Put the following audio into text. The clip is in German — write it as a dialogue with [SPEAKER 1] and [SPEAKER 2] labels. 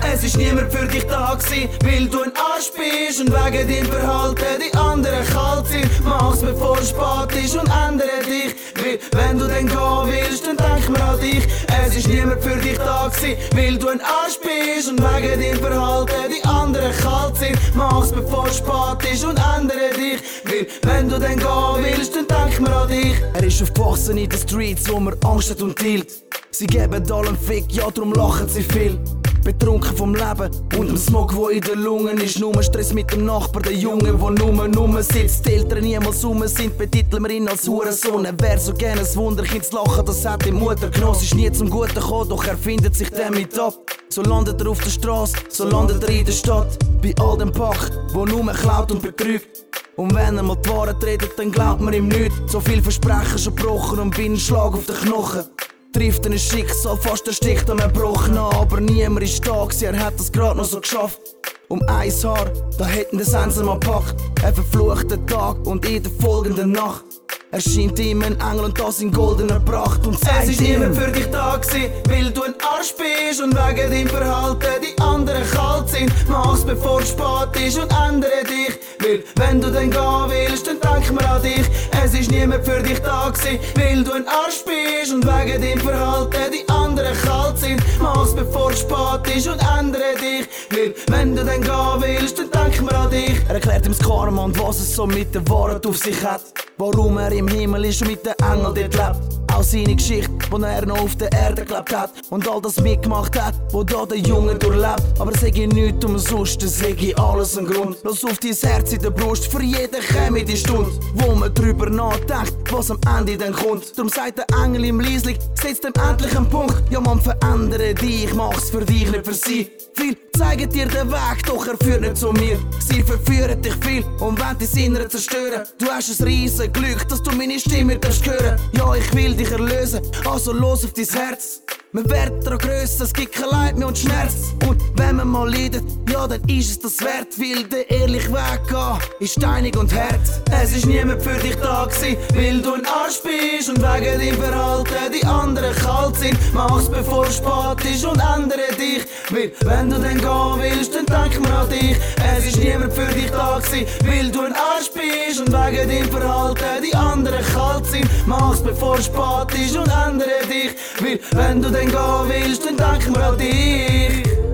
[SPEAKER 1] Es ist niemand für dich da gewesen, weil du ein Arsch bist und wegen deinem Verhalten die anderen kalt sind. Mach's bevor es spät ist und ändere wenn du dann gehen willst, dann denk mir an dich. Es ist niemand für dich da gewesen, weil du ein Arsch bist und wegen deinem Verhalten die anderen kalt sind. Mach's bevor es spät ist und ändere dich, weil wenn du dann gehen willst, dann denk mir an dich.
[SPEAKER 2] Er ist aufgewachsen in den Streets, wo man Angst hat und tilt. Sie geben allen Fick, ja, drum lachen sie viel. Betrunken vom Leben und dem Smog, wo in den Lungen ist. Nur Stress mit dem Nachbar, der Junge, wo nur nur sitzt. Die Eltern niemals rum sind, betiteln wir ihn als Hurensohn. Er wär so gerne ein Wunderkind lachen, das hat die Mutter genossen. Ist nie zum Guten gekommen, doch er findet sich damit ab. So landet er auf der Straße, so landet er in der Stadt. Bei all dem Pack, wo nur klaut und betrügt. Und wenn er mal die Wahrheit redet, dann glaubt man ihm nicht. So viel Versprechen schon gebrochen und bin ein Schlag auf den Knochen. Trifft ein Schicksal, fast erstickt am Erbrochenen, aber niemand ist da gewesen, er hat das grad noch so geschafft. Um ein Haar, da hätten das Sensor mal packt. Ein verfluchter Tag und in der folgenden Nacht erscheint ihm ein Engel und das in goldener Pracht und
[SPEAKER 1] Es ist
[SPEAKER 2] ihm,
[SPEAKER 1] niemand für dich da gewesen, weil du ein Arsch bist und wegen deinem Verhalten die anderen kalt sind. Bevor es spät ist und ändere dich, weil wenn du dann gehen willst, dann denk mir an dich. Es ist niemand für dich da gewesen, weil du ein Arsch bist und wegen deinem Verhalten die anderen kalt sind. Mach's bevor es spät ist und ändere dich, weil wenn du dann gehen willst, dann denk mir an dich.
[SPEAKER 2] Er erklärt ihm das Karma und was es so mit der Wahrheit auf sich hat. Warum er im Himmel ist und mit den Engeln dort lebt. Auch seine Geschichte, wo er noch auf der Erde gelebt hat. Und all das mitgemacht hat, wo da der Junge durchlebt. Aber sag ich nichts umsonst, sag ich alles einen Grund. Lass auf dein Herz in der Brust, für jeden käme die Stunde, wo man drüber nachdenkt, was am Ende dann kommt. Darum sagt der Engel im Liesling, setz dem endlich einen Punkt. Ja, man verändere dich, mach's für dich, nicht für sie. Viel zeigen dir den Weg, doch er führt nicht zu mir. Sie verführen dich viel und wollen dein Innere zerstören. Du hast ein riesen Glück, dass du meine Stimme darfst hören. Ja, ich will dich erlösen, also los auf dein Herz. Man wird daran grösser, es gibt kein Leid mehr und Schmerz. Und wenn man mal leidet, ja, dann ist es das wert, weil der ehrliche Weg gehen ist steinig und hart.
[SPEAKER 1] Es ist niemand für dich da gewesen, weil du ein Arsch bist und wegen deinem Verhalten die anderen kalt sind. Mach's bevor es spät ist und ändere dich, weil wenn du dann gehen willst, dann denk mir an dich. Es ist niemand für dich da gewesen, weil du ein Arsch bist und wegen deinem Verhalten die anderen kalt sind. Mach's bevor es spät ist und ändere dich, weil wenn du dann gehen willst, dann denk mir an dich.